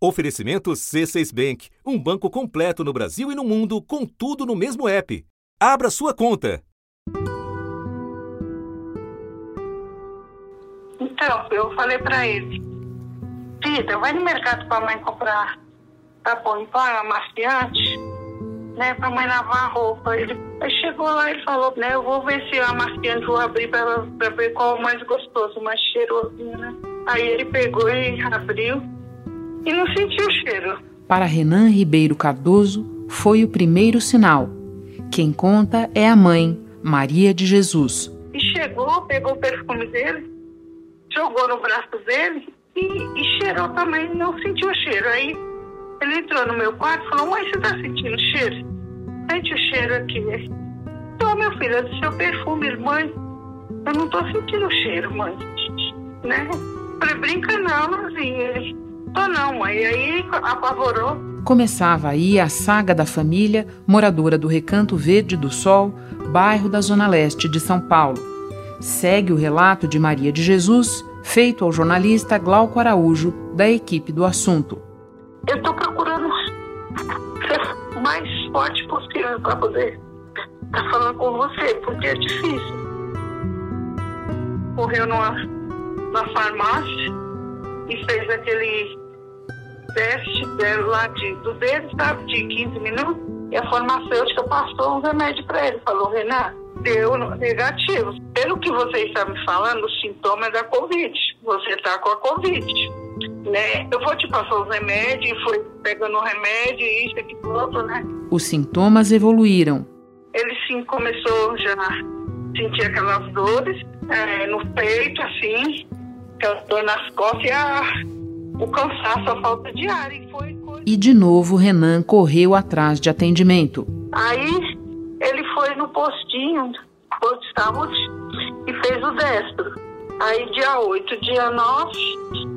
Oferecimento C6 Bank, um banco completo no Brasil e no mundo, com tudo no mesmo app. Abra sua conta. Então, eu falei pra ele, Tita, vai no mercado pra mãe comprar em pó, amaciante, né, pra mãe lavar a roupa. Ele chegou lá e falou, né, eu vou ver se o amaciante vou abrir pra ver qual é o mais gostoso, mais cheirosinho, né. Aí ele pegou e abriu e não sentiu o cheiro. Para Renan Ribeiro Cardoso, foi o primeiro sinal. Quem conta é a mãe, Maria de Jesus. E chegou, pegou o perfume dele, jogou no braço dele e, e cheirou também, não sentiu o cheiro. Aí ele entrou no meu quarto e falou, mãe, você tá sentindo cheiro? Sente o cheiro aqui. Tô, meu filho, é do seu perfume, mãe. Eu não tô sentindo o cheiro, mãe. Né? Falei, brinca não, Luzinha. Tô não, mãe. Aí apavorou. Começava aí a saga da família, moradora do Recanto Verde do Sol, bairro da Zona Leste de São Paulo. Segue o relato de Maria de Jesus, feito ao jornalista Glauco Araújo, da equipe do assunto. Eu estou procurando ser o mais forte possível para poder estar tá falando com você, porque é difícil. Correu numa, na farmácia e fez aquele teste dela lá de, do dedo, sabe, de 15 minutos. E a farmacêutica passou um remédio para ele. Falou, Renato, deu negativo. Pelo que você está me falando, o sintoma é da Covid. Você está com a Covid. Né? Eu vou te passar os remédios, e foi pegando o remédio, isso, aqui, outro, né? Os sintomas evoluíram. Ele sim começou já a sentir aquelas dores é, no peito, assim, dor nas costas e a, o cansaço, a falta de ar. E, foi e de novo Renan correu atrás de atendimento. Aí ele foi no postinho, posto de saúde, e fez o destro. Aí dia 8, dia 9,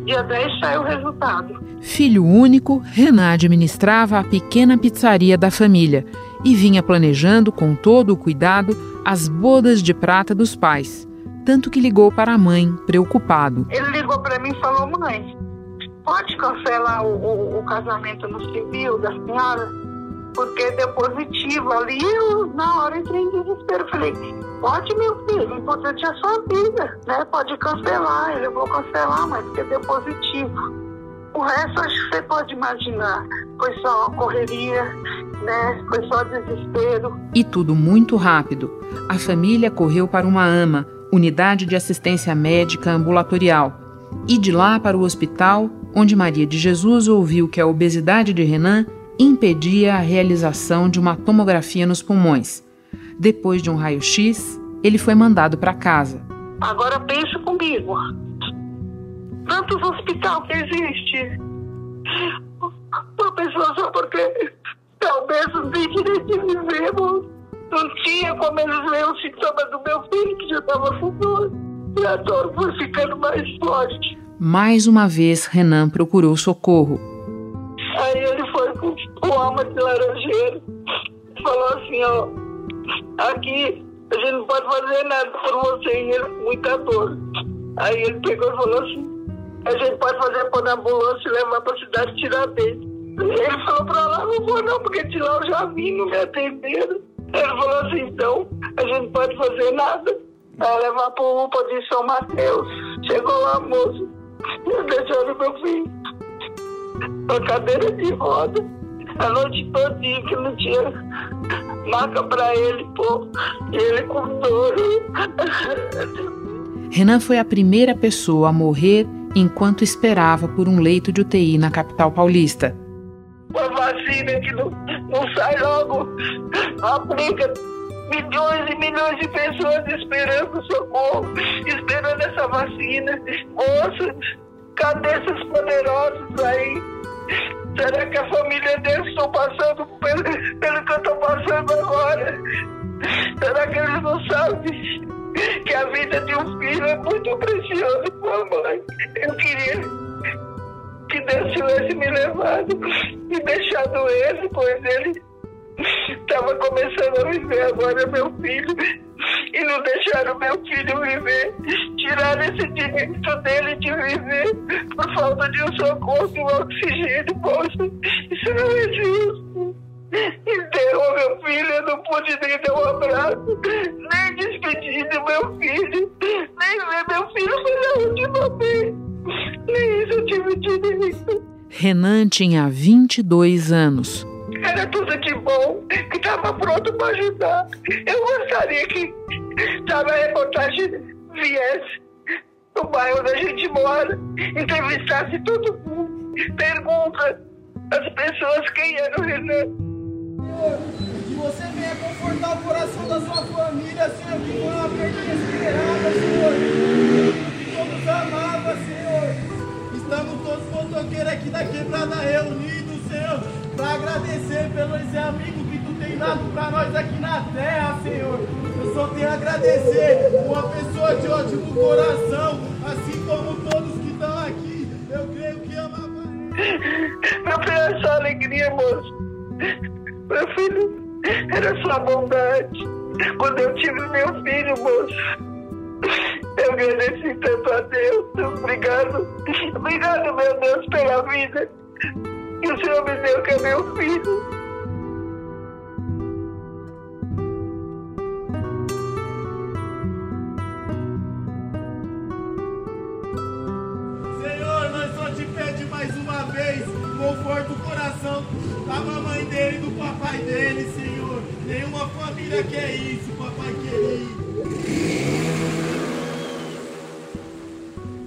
dia 10 saiu o resultado. Filho único, Renan administrava a pequena pizzaria da família e vinha planejando com todo o cuidado as bodas de prata dos pais. Tanto que ligou para a mãe, preocupado. Ele ligou para mim e falou: Mãe, pode cancelar o, o, o casamento no civil da senhora? Porque deu positivo ali. Eu, na hora, entrei em desespero. Falei: Pode, meu filho, importante é a sua vida, né? Pode cancelar, eu vou cancelar, mas porque deu positivo. O resto acho que você pode imaginar. Foi só correria, né? Foi só desespero. E tudo muito rápido. A família correu para uma AMA, Unidade de Assistência Médica Ambulatorial, e de lá para o hospital, onde Maria de Jesus ouviu que a obesidade de Renan impedia a realização de uma tomografia nos pulmões. Depois de um raio-x, ele foi mandado para casa. Agora pense comigo. Tantos hospitais que existe. Uma pessoa só porque talvez não tem direito de não tinha como eles ver o sintoma do meu filho, que já estava fumando. E a dor foi ficando mais forte. Mais uma vez, Renan procurou socorro. Aí ele foi com o alma de laranjeiro. Falou assim, ó, aqui a gente não pode fazer nada por você. E ele com muita dor. Aí ele pegou e falou assim, a gente pode fazer pôr na ambulância e levar para a cidade Tiradentes. Ele falou para lá, não vou não, porque de lá eu já vim, não me atenderam. Ele falou assim, então, a gente não pode fazer nada. Vai levar para o UPA de São Mateus. Chegou lá, moço, deixaram meu filho na cadeira de roda a noite todinha que não tinha maca para ele, pô. Ele com dor. Renan foi a primeira pessoa a morrer enquanto esperava por um leito de UTI na capital paulista. Uma vacina que não, não sai logo, aplica milhões e milhões de pessoas esperando socorro, esperando essa vacina. Moça, cadê esses poderosos aí? Será que a família deles estão passando pelo, pelo que eu estou passando agora? Será que eles não sabem que a vida de um filho é muito preciosa, mamãe? Eu queria que Deus tivesse me levado deixado ele, pois ele estava começando a viver agora meu filho e não deixaram meu filho viver, tiraram esse direito dele de viver por falta de um socorro, um oxigênio, poxa, isso não é justo. Enterrou meu filho, eu não pude nem dar um abraço, nem despedir do meu filho, nem ver meu filho pela última vez. Nem isso eu tive direito. Renan tinha 22 anos. Era tudo de bom, que estava pronto para ajudar. Eu gostaria que a reportagem viesse no bairro onde a gente mora, entrevistasse todo mundo, pergunta às pessoas quem era o Renan. Que você venha confortar o coração da sua família, Senhor, que foi uma perda inesperada, Senhor. Que todos amavam, Senhor. Estamos todos motoqueiros aqui da quebrada reunidos, Senhor, para agradecer pelos amigos que tu tem dado para nós aqui na terra, Senhor. Eu só tenho a agradecer uma pessoa de ótimo coração, assim como todos que estão aqui. Eu creio que ama. Meu filho, é só alegria, moço. Meu filho, era sua bondade. Quando eu tive meu filho, moço, eu agradeci tanto a Deus. Obrigado. Obrigado, meu Deus, pela vida que o Senhor me deu, que é meu filho. Conforta o coração da mamãe dele e do papai dele, Senhor. Nenhuma família quer isso, papai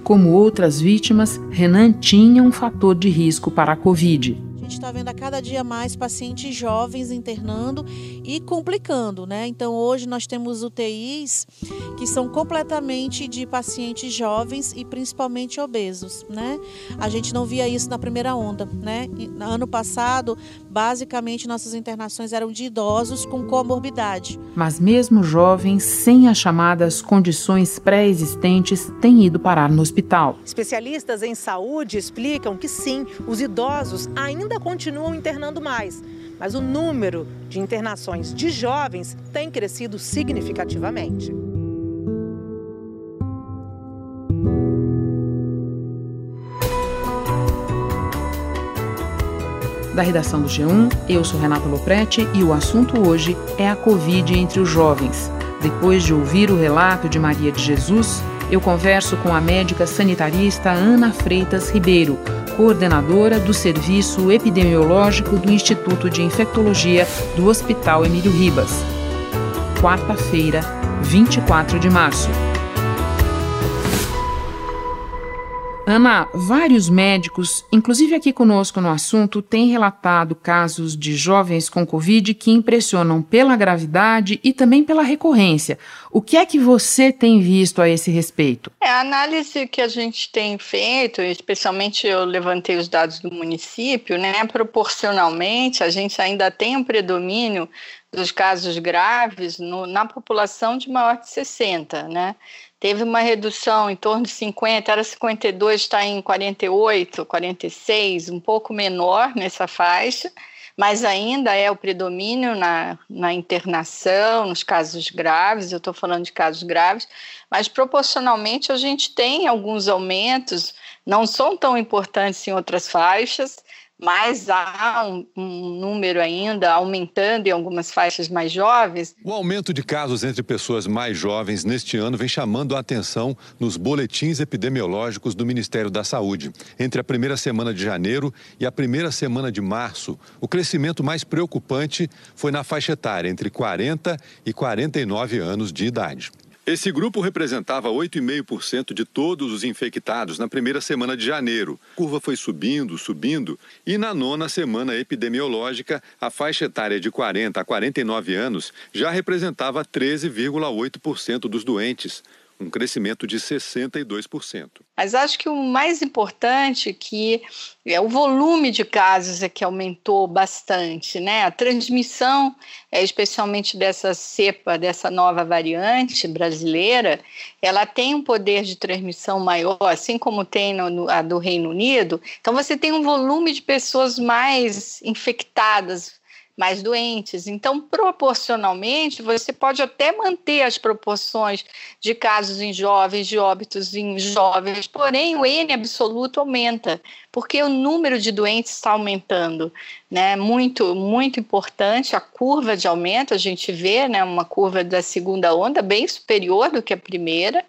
Como outras vítimas, Renan tinha um fator de risco para a Covid está vendo a cada dia mais pacientes jovens internando e complicando, né? Então hoje nós temos UTIs que são completamente de pacientes jovens e principalmente obesos, né? A gente não via isso na primeira onda, né? Ano passado, basicamente nossas internações eram de idosos com comorbidade. Mas mesmo jovens sem as chamadas condições pré-existentes têm ido parar no hospital. Especialistas em saúde explicam que sim, os idosos ainda ainda continuam internando mais, mas o número de internações de jovens tem crescido significativamente. Da redação do G1, eu sou Renata Loprete e o assunto hoje é a Covid entre os jovens. Depois de ouvir o relato de Maria de Jesus, eu converso com a médica sanitarista Ana Freitas Ribeiro, coordenadora do Serviço Epidemiológico do Instituto de Infectologia do Hospital Emílio Ribas. Quarta-feira, 24 de março. Ana, vários médicos, inclusive aqui conosco no assunto, têm relatado casos de jovens com Covid que impressionam pela gravidade e também pela recorrência. O que é que você tem visto a esse respeito? É, a análise que a gente tem feito, especialmente eu levantei os dados do município, né? Proporcionalmente, a gente ainda tem um predomínio dos casos graves no, na população de maior de 60, né? teve uma redução em torno de 50, era 52, está em 48, 46, um pouco menor nessa faixa, mas ainda é o predomínio na, na internação, nos casos graves, eu estou falando de casos graves, mas proporcionalmente a gente tem alguns aumentos, não são tão importantes em outras faixas, mas há um, um, número ainda aumentando em algumas faixas mais jovens. O aumento de casos entre pessoas mais jovens neste ano vem chamando a atenção nos boletins epidemiológicos do Ministério da Saúde. Entre a primeira semana de janeiro e a primeira semana de março, o crescimento mais preocupante foi na faixa etária entre 40 e 49 anos de idade. Esse grupo representava 8,5% de todos os infectados na primeira semana de janeiro. A curva foi subindo, subindo, e na nona semana epidemiológica, a faixa etária de 40 a 49 anos já representava 13,8% dos doentes um crescimento de 62%. Mas acho que o mais importante que é o volume de casos é que aumentou bastante, né? A transmissão, é, especialmente dessa cepa, dessa nova variante brasileira, ela tem um poder de transmissão maior, assim como tem no, a do Reino Unido. Então você tem um volume de pessoas mais infectadas mais doentes. Então, proporcionalmente, você pode até manter as proporções de casos em jovens, de óbitos em jovens, porém o N absoluto aumenta, porque o número de doentes está aumentando, né? Muito, muito importante a curva de aumento, a gente vê, né, uma curva da segunda onda bem superior do que a primeira.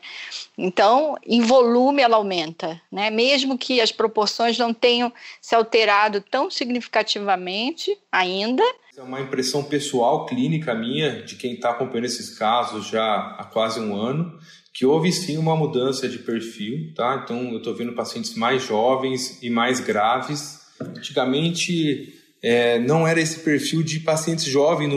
Então, em volume ela aumenta, né? Mesmo que as proporções não tenham se alterado tão significativamente ainda. É uma impressão pessoal, clínica minha, de quem está acompanhando esses casos já há quase um ano, que houve sim uma mudança de perfil, tá? Então, eu estou vendo pacientes mais jovens e mais graves. Antigamente, é, não era esse perfil de pacientes jovens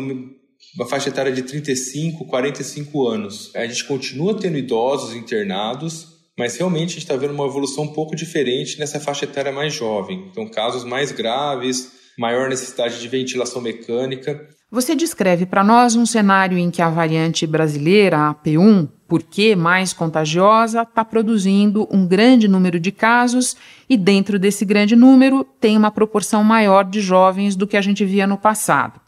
uma faixa etária de 35, 45 anos. A gente continua tendo idosos internados, mas realmente a gente está vendo uma evolução um pouco diferente nessa faixa etária mais jovem. Então, casos mais graves, maior necessidade de ventilação mecânica. Você descreve para nós um cenário em que a variante brasileira, a P1, por que mais contagiosa, está produzindo um grande número de casos e, dentro desse grande número, tem uma proporção maior de jovens do que a gente via no passado.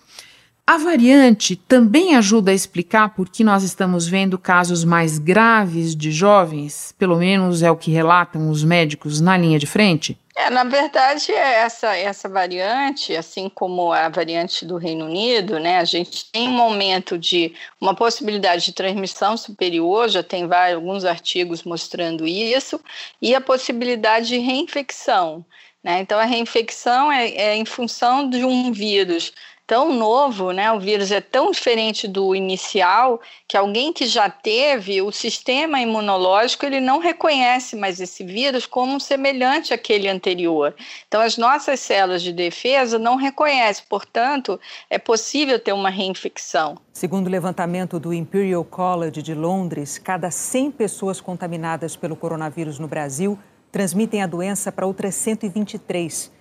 A variante também ajuda a explicar por que nós estamos vendo casos mais graves de jovens, pelo menos é o que relatam os médicos na linha de frente? É, na verdade, é essa, essa variante, assim como a variante do Reino Unido, né, a gente tem um aumento de uma possibilidade de transmissão superior, já tem vários, alguns artigos mostrando isso, e a possibilidade de reinfecção. Né? Então, a reinfecção é, é em função de um vírus tão novo, né? O vírus é tão diferente do inicial que alguém que já teve o sistema imunológico ele não reconhece mais esse vírus como semelhante àquele anterior. Então as nossas células de defesa não reconhecem, portanto é possível ter uma reinfecção. Segundo o levantamento do Imperial College de Londres, cada 100 pessoas contaminadas pelo coronavírus no Brasil transmitem a doença para outras 123.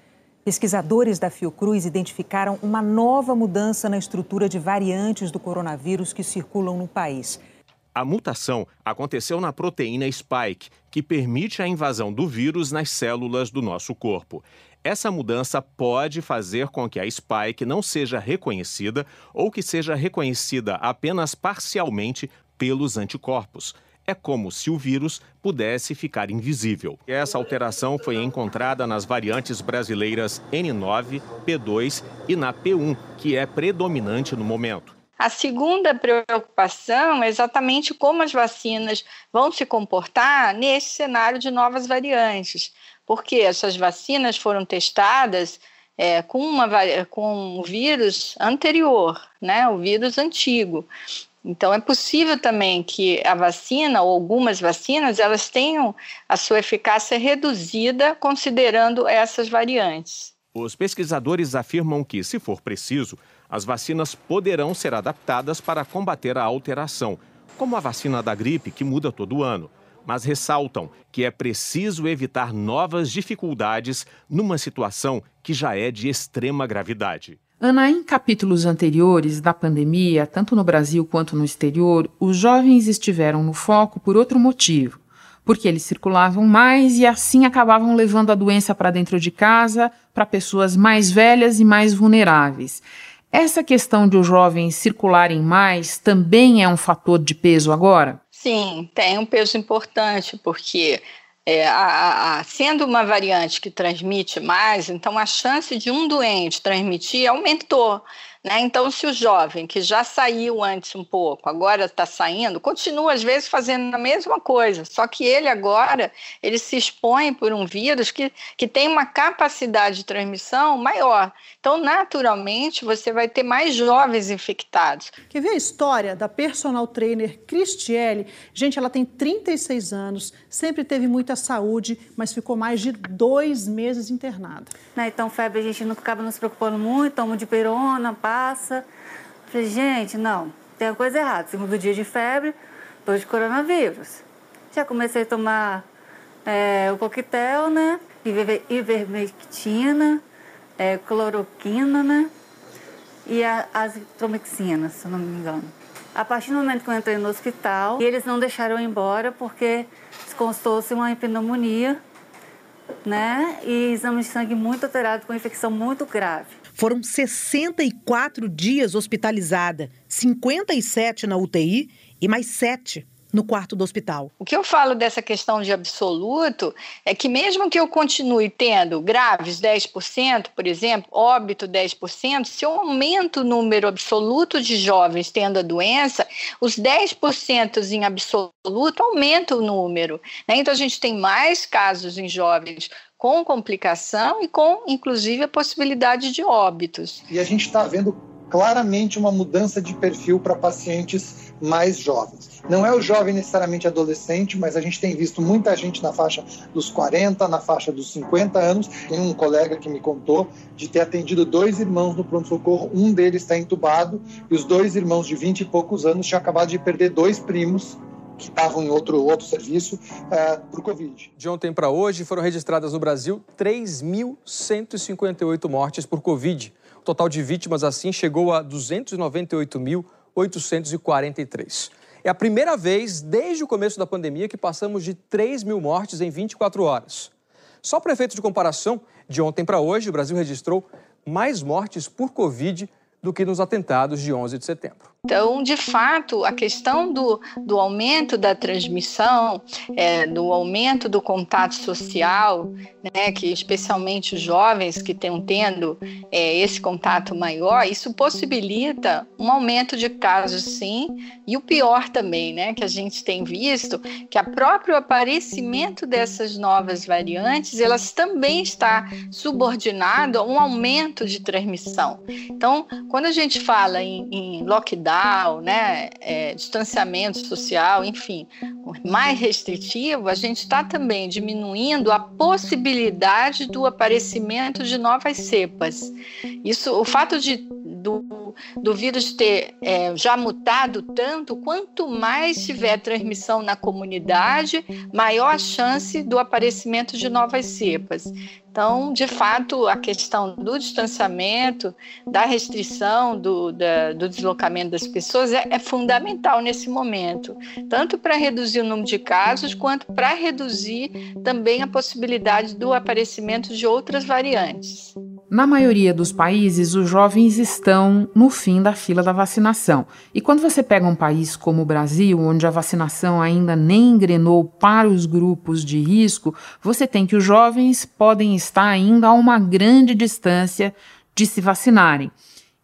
Pesquisadores da Fiocruz identificaram uma nova mudança na estrutura de variantes do coronavírus que circulam no país. A mutação aconteceu na proteína spike, que permite a invasão do vírus nas células do nosso corpo. Essa mudança pode fazer com que a spike não seja reconhecida ou que seja reconhecida apenas parcialmente pelos anticorpos é como se o vírus pudesse ficar invisível. Essa alteração foi encontrada nas variantes brasileiras N9, P2 e na P1, que é predominante no momento. A segunda preocupação é exatamente como as vacinas vão se comportar nesse cenário de novas variantes, porque essas vacinas foram testadas é, com, uma, com o vírus anterior, né, o vírus antigo. Então é possível também que a vacina ou algumas vacinas elas tenham a sua eficácia reduzida considerando essas variantes. Os pesquisadores afirmam que, se for preciso, as vacinas poderão ser adaptadas para combater a alteração, como a vacina da gripe que muda todo ano, mas ressaltam que é preciso evitar novas dificuldades numa situação que já é de extrema gravidade. Ana, em capítulos anteriores da pandemia, tanto no Brasil quanto no exterior, os jovens estiveram no foco por outro motivo. Porque eles circulavam mais e assim acabavam levando a doença para dentro de casa, para pessoas mais velhas e mais vulneráveis. Essa questão de os jovens circularem mais também é um fator de peso agora? Sim, tem um peso importante, porque é, a, a, sendo uma variante que transmite mais, então a chance de um doente transmitir aumentou. Né? Então, se o jovem que já saiu antes um pouco, agora está saindo, continua às vezes fazendo a mesma coisa, só que ele agora ele se expõe por um vírus que, que tem uma capacidade de transmissão maior. Então, naturalmente, você vai ter mais jovens infectados. Quer ver a história da personal trainer Cristiele? Gente, ela tem 36 anos, sempre teve muita saúde, mas ficou mais de dois meses internada. Né, então, febre a gente não acaba nos preocupando muito, toma de perona, passa. Falei, gente, não, tem uma coisa errada. Segundo dia de febre, tô de coronavírus. Já comecei a tomar é, o coquetel, né? Ivermectina, é, cloroquina, né? E a azitromicina, se não me engano. A partir do momento que eu entrei no hospital, eles não deixaram eu ir embora porque constou-se uma pneumonia né? E exame de sangue muito alterado, com infecção muito grave. Foram 64 dias hospitalizada, 57 na UTI e mais 7 no quarto do hospital. O que eu falo dessa questão de absoluto é que, mesmo que eu continue tendo graves 10%, por exemplo, óbito 10%, se eu aumento o número absoluto de jovens tendo a doença, os 10% em absoluto aumenta o número. Né? Então, a gente tem mais casos em jovens com complicação e com, inclusive, a possibilidade de óbitos. E a gente está vendo claramente uma mudança de perfil para pacientes mais jovens. Não é o jovem necessariamente adolescente, mas a gente tem visto muita gente na faixa dos 40, na faixa dos 50 anos. Tem um colega que me contou de ter atendido dois irmãos no pronto-socorro, um deles está entubado, e os dois irmãos de 20 e poucos anos tinham acabado de perder dois primos que estavam em outro, outro serviço uh, para o Covid. De ontem para hoje foram registradas no Brasil 3.158 mortes por Covid. O total de vítimas, assim, chegou a 298.843. É a primeira vez desde o começo da pandemia que passamos de 3 mil mortes em 24 horas. Só para efeito de comparação, de ontem para hoje, o Brasil registrou mais mortes por Covid do que nos atentados de 11 de setembro. Então, de fato, a questão do, do aumento da transmissão, é, do aumento do contato social, né, que especialmente os jovens que estão tendo é, esse contato maior, isso possibilita um aumento de casos, sim, e o pior também, né, que a gente tem visto, que o próprio aparecimento dessas novas variantes, elas também está subordinado a um aumento de transmissão. Então, quando a gente fala em, em lockdown né, é, distanciamento social, enfim, mais restritivo, a gente está também diminuindo a possibilidade do aparecimento de novas cepas. Isso, o fato de do, vírus ter é, já mutado tanto, quanto mais tiver transmissão na comunidade, maior a chance do aparecimento de novas cepas. Então, de fato, a questão do distanciamento, da restrição do, da, do deslocamento das pessoas é, é fundamental nesse momento, tanto para reduzir o número de casos, quanto para reduzir também a possibilidade do aparecimento de outras variantes. Na maioria dos países, os jovens estão no fim da fila da vacinação. E quando você pega um país como o Brasil, onde a vacinação ainda nem engrenou para os grupos de risco, você tem que os jovens podem estar ainda a uma grande distância de se vacinarem.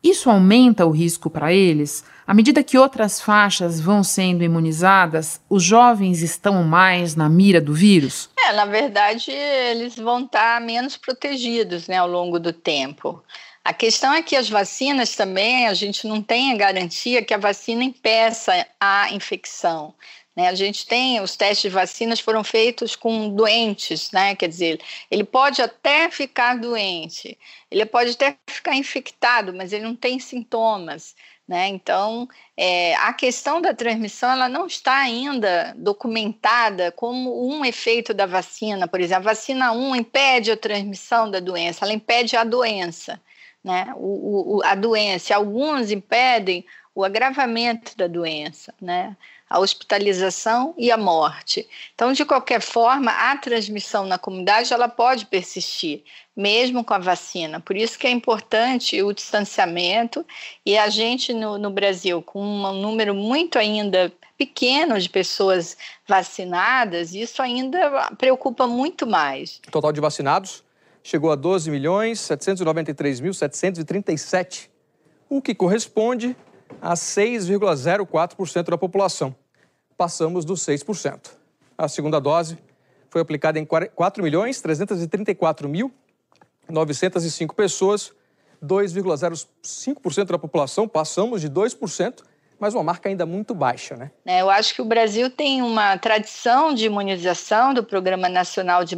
Isso aumenta o risco para eles? À medida que outras faixas vão sendo imunizadas, os jovens estão mais na mira do vírus? É, na verdade, eles vão estar menos protegidos né, ao longo do tempo. A questão é que as vacinas também, a gente não tem a garantia que a vacina impeça a infecção. Né? A gente tem, os testes de vacinas foram feitos com doentes, né? quer dizer, ele pode até ficar doente, ele pode até ficar infectado, mas ele não tem sintomas. Né? Então, é, a questão da transmissão ela não está ainda documentada como um efeito da vacina. Por exemplo, a vacina 1 impede a transmissão da doença, ela impede a doença. Né? O, o, a doença, alguns impedem o agravamento da doença. Né? A hospitalização e a morte. Então, de qualquer forma, a transmissão na comunidade ela pode persistir, mesmo com a vacina. Por isso que é importante o distanciamento e a gente no, no Brasil, com um número muito ainda pequeno de pessoas vacinadas, isso ainda preocupa muito mais. O total de vacinados chegou a 12 milhões 793 mil 737, o que corresponde a 6,04% da população. Passamos dos 6%. A segunda dose foi aplicada em 4 milhões 334 mil 905 pessoas, 2,05% da população, passamos de 2%, mas uma marca ainda muito baixa, né? É, eu acho que o Brasil tem uma tradição de imunização, do Programa Nacional de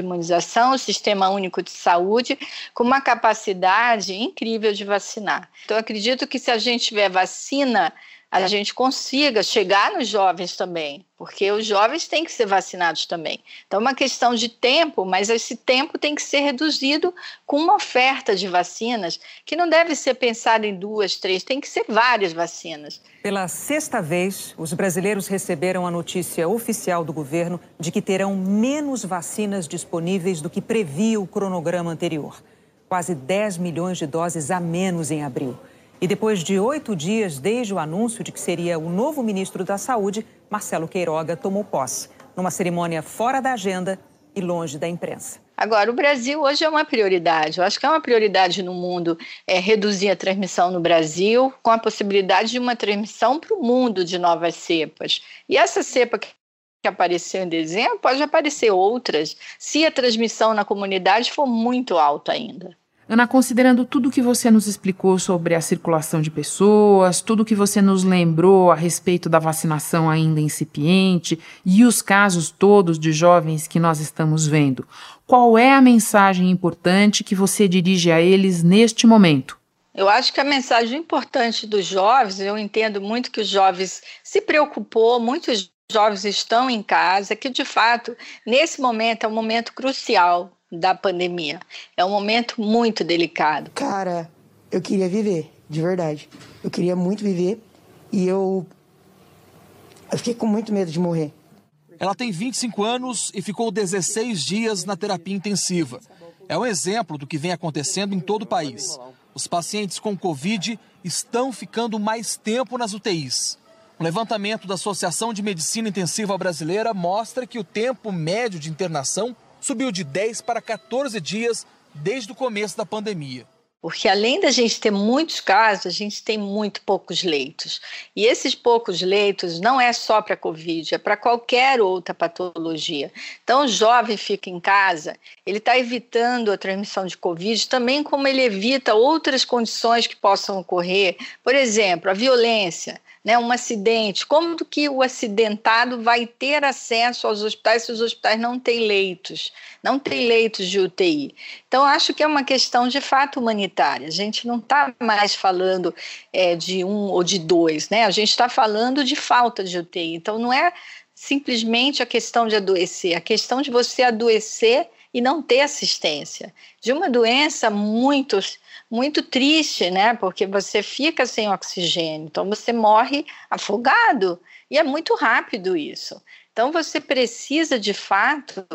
Imunização, o Sistema Único de Saúde, com uma capacidade incrível de vacinar. Então, acredito que se a gente tiver vacina a gente consiga chegar nos jovens também, porque os jovens têm que ser vacinados também. Então, é uma questão de tempo, mas esse tempo tem que ser reduzido com uma oferta de vacinas, que não deve ser pensada em duas, três, tem que ser várias vacinas. Pela sexta vez, os brasileiros receberam a notícia oficial do governo de que terão menos vacinas disponíveis do que previa o cronograma anterior. Quase 10 milhões de doses a menos em abril. E depois de oito dias desde o anúncio de que seria o novo ministro da Saúde, Marcelo Queiroga tomou posse, numa cerimônia fora da agenda e longe da imprensa. Agora, o Brasil hoje é uma prioridade. Eu acho que é uma prioridade no mundo é, reduzir a transmissão no Brasil, com a possibilidade de uma transmissão para o mundo de novas cepas. E essa cepa que que apareceu em dezembro, pode aparecer outras, se a transmissão na comunidade for muito alta ainda. Ana, considerando tudo que você nos explicou sobre a circulação de pessoas, tudo que você nos lembrou a respeito da vacinação ainda incipiente e os casos todos de jovens que nós estamos vendo, qual é a mensagem importante que você dirige a eles neste momento? Eu acho que a mensagem importante dos jovens, eu entendo muito que os jovens se preocupou, muitos jovens estão em casa, que de fato, nesse momento é um momento crucial da pandemia. É um momento muito delicado. Cara, eu queria viver, de verdade. Eu queria muito viver e eu. Eu fiquei com muito medo de morrer. Ela tem 25 anos e ficou 16 dias na terapia intensiva. É um exemplo do que vem acontecendo em todo o país. Os pacientes com Covid estão ficando mais tempo nas UTIs. Um levantamento da Associação de Medicina Intensiva Brasileira mostra que o tempo médio de internação subiu de 10 para 14 dias desde o começo da pandemia. Porque além da gente ter muitos casos, a gente tem muito poucos leitos. E esses poucos leitos não é só para Covid, é para qualquer outra patologia. Então, o jovem fica em casa, ele está evitando a transmissão de Covid, também como ele evita outras condições que possam ocorrer. Por exemplo, a violência né, um acidente, como que o acidentado vai ter acesso aos hospitais se os hospitais não têm leitos, não têm leitos de UTI? Então, acho que é uma questão de fato humanitária. A gente não está mais falando é, de um ou de dois, né? A gente está falando de falta de UTI. Então, não é simplesmente a questão de adoecer, a questão de você adoecer e não ter assistência, de uma doença muito muito triste, né? Porque você fica sem oxigênio, então você morre afogado e é muito rápido isso. Então você precisa de fato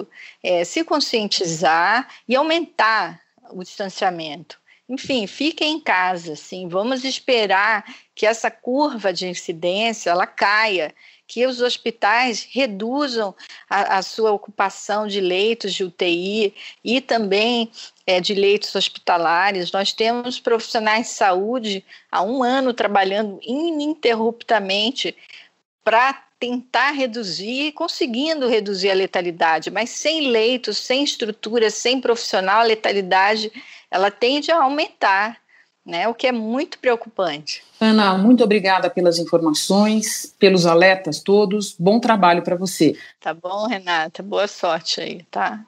é, se conscientizar e aumentar o distanciamento. Enfim, fiquem em casa, sim. Vamos esperar que essa curva de incidência ela caia que os hospitais reduzam a, a, sua ocupação de leitos de UTI e também é, de leitos hospitalares. Nós temos profissionais de saúde há um ano trabalhando ininterruptamente para tentar reduzir, conseguindo reduzir a letalidade, mas sem leitos, sem estrutura, sem profissional, a letalidade ela tende a aumentar né? O que é muito preocupante. Ana, muito obrigada pelas informações, pelos alertas todos. Bom trabalho para você. Tá bom, Renata. Boa sorte aí, tá?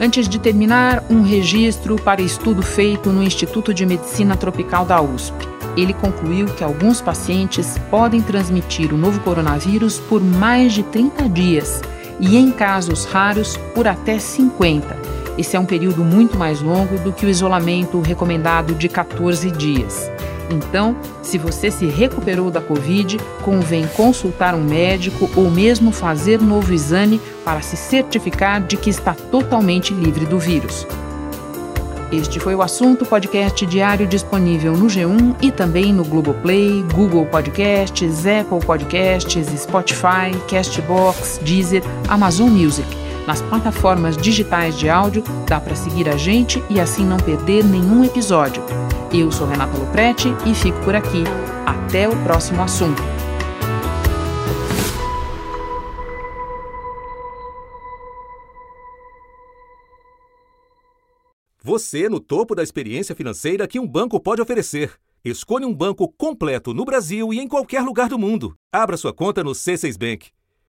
Antes de terminar, um registro para estudo feito no Instituto de Medicina Tropical da USP. Ele concluiu que alguns pacientes podem transmitir o novo coronavírus por mais de 30 dias e, em casos raros, por até 50 esse é um período muito mais longo do que o isolamento recomendado de 14 dias. Então, se você se recuperou da Covid, convém consultar um médico ou mesmo fazer novo exame para se certificar de que está totalmente livre do vírus. Este foi o assunto podcast diário disponível no G1 e também no Globoplay, Google Podcasts, Apple Podcasts, Spotify, Castbox, Deezer, Amazon Music. Nas plataformas digitais de áudio, dá para seguir a gente e assim não perder nenhum episódio. Eu sou Renata Loprete e fico por aqui. Até o próximo assunto. Você no topo da experiência financeira que um banco pode oferecer. Escolha um banco completo no Brasil e em qualquer lugar do mundo. Abra sua conta no C6 Bank.